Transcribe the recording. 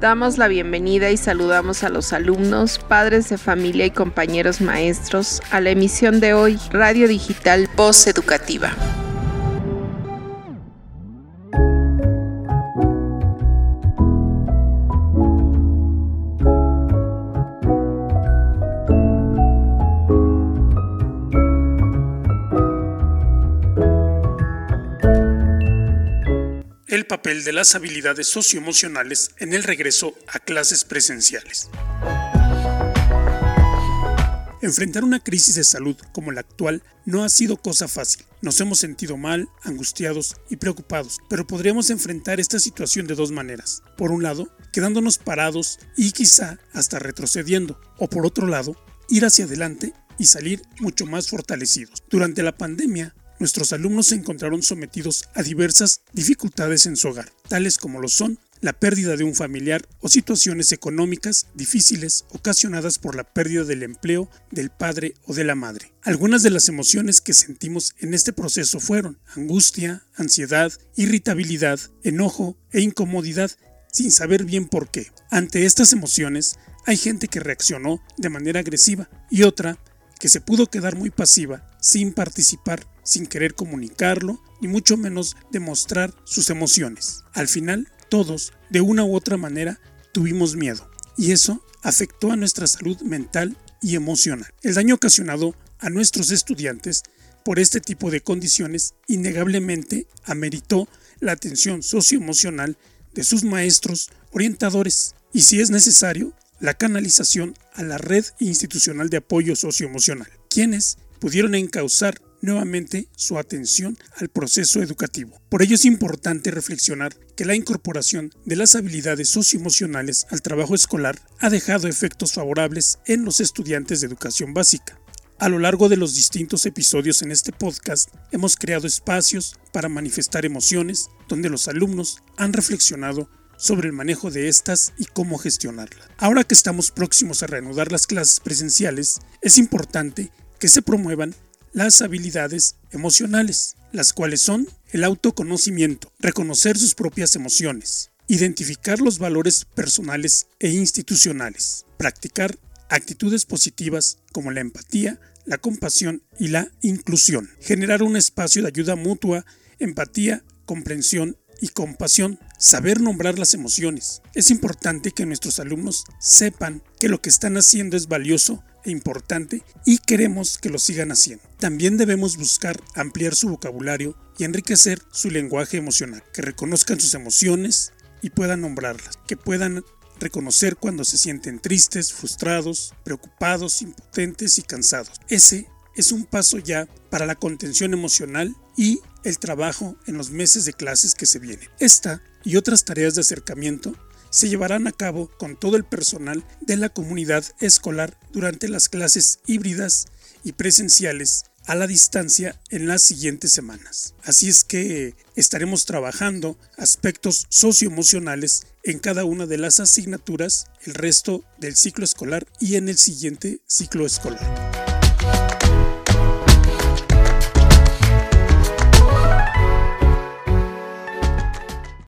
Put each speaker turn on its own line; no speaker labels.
Damos la bienvenida y saludamos a los alumnos, padres de familia y compañeros maestros a la emisión de hoy Radio Digital Voz Educativa.
El papel de las habilidades socioemocionales en el regreso a clases presenciales. Enfrentar una crisis de salud como la actual no ha sido cosa fácil. Nos hemos sentido mal, angustiados y preocupados, pero podríamos enfrentar esta situación de dos maneras. Por un lado, quedándonos parados y quizá hasta retrocediendo, o por otro lado, ir hacia adelante y salir mucho más fortalecidos. Durante la pandemia, nuestros alumnos se encontraron sometidos a diversas dificultades en su hogar, tales como lo son la pérdida de un familiar o situaciones económicas difíciles ocasionadas por la pérdida del empleo del padre o de la madre. Algunas de las emociones que sentimos en este proceso fueron angustia, ansiedad, irritabilidad, enojo e incomodidad sin saber bien por qué. Ante estas emociones, hay gente que reaccionó de manera agresiva y otra que se pudo quedar muy pasiva, sin participar, sin querer comunicarlo, ni mucho menos demostrar sus emociones. Al final, todos, de una u otra manera, tuvimos miedo, y eso afectó a nuestra salud mental y emocional. El daño ocasionado a nuestros estudiantes por este tipo de condiciones innegablemente ameritó la atención socioemocional de sus maestros orientadores y si es necesario la canalización a la red institucional de apoyo socioemocional, quienes pudieron encauzar nuevamente su atención al proceso educativo. Por ello es importante reflexionar que la incorporación de las habilidades socioemocionales al trabajo escolar ha dejado efectos favorables en los estudiantes de educación básica. A lo largo de los distintos episodios en este podcast hemos creado espacios para manifestar emociones donde los alumnos han reflexionado sobre el manejo de estas y cómo gestionarlas. Ahora que estamos próximos a reanudar las clases presenciales, es importante que se promuevan las habilidades emocionales, las cuales son el autoconocimiento, reconocer sus propias emociones, identificar los valores personales e institucionales, practicar actitudes positivas como la empatía, la compasión y la inclusión, generar un espacio de ayuda mutua, empatía, comprensión y compasión, saber nombrar las emociones. Es importante que nuestros alumnos sepan que lo que están haciendo es valioso e importante y queremos que lo sigan haciendo. También debemos buscar ampliar su vocabulario y enriquecer su lenguaje emocional, que reconozcan sus emociones y puedan nombrarlas, que puedan reconocer cuando se sienten tristes, frustrados, preocupados, impotentes y cansados. Ese es un paso ya para la contención emocional y el trabajo en los meses de clases que se vienen. Esta y otras tareas de acercamiento se llevarán a cabo con todo el personal de la comunidad escolar durante las clases híbridas y presenciales a la distancia en las siguientes semanas. Así es que estaremos trabajando aspectos socioemocionales en cada una de las asignaturas el resto del ciclo escolar y en el siguiente ciclo escolar.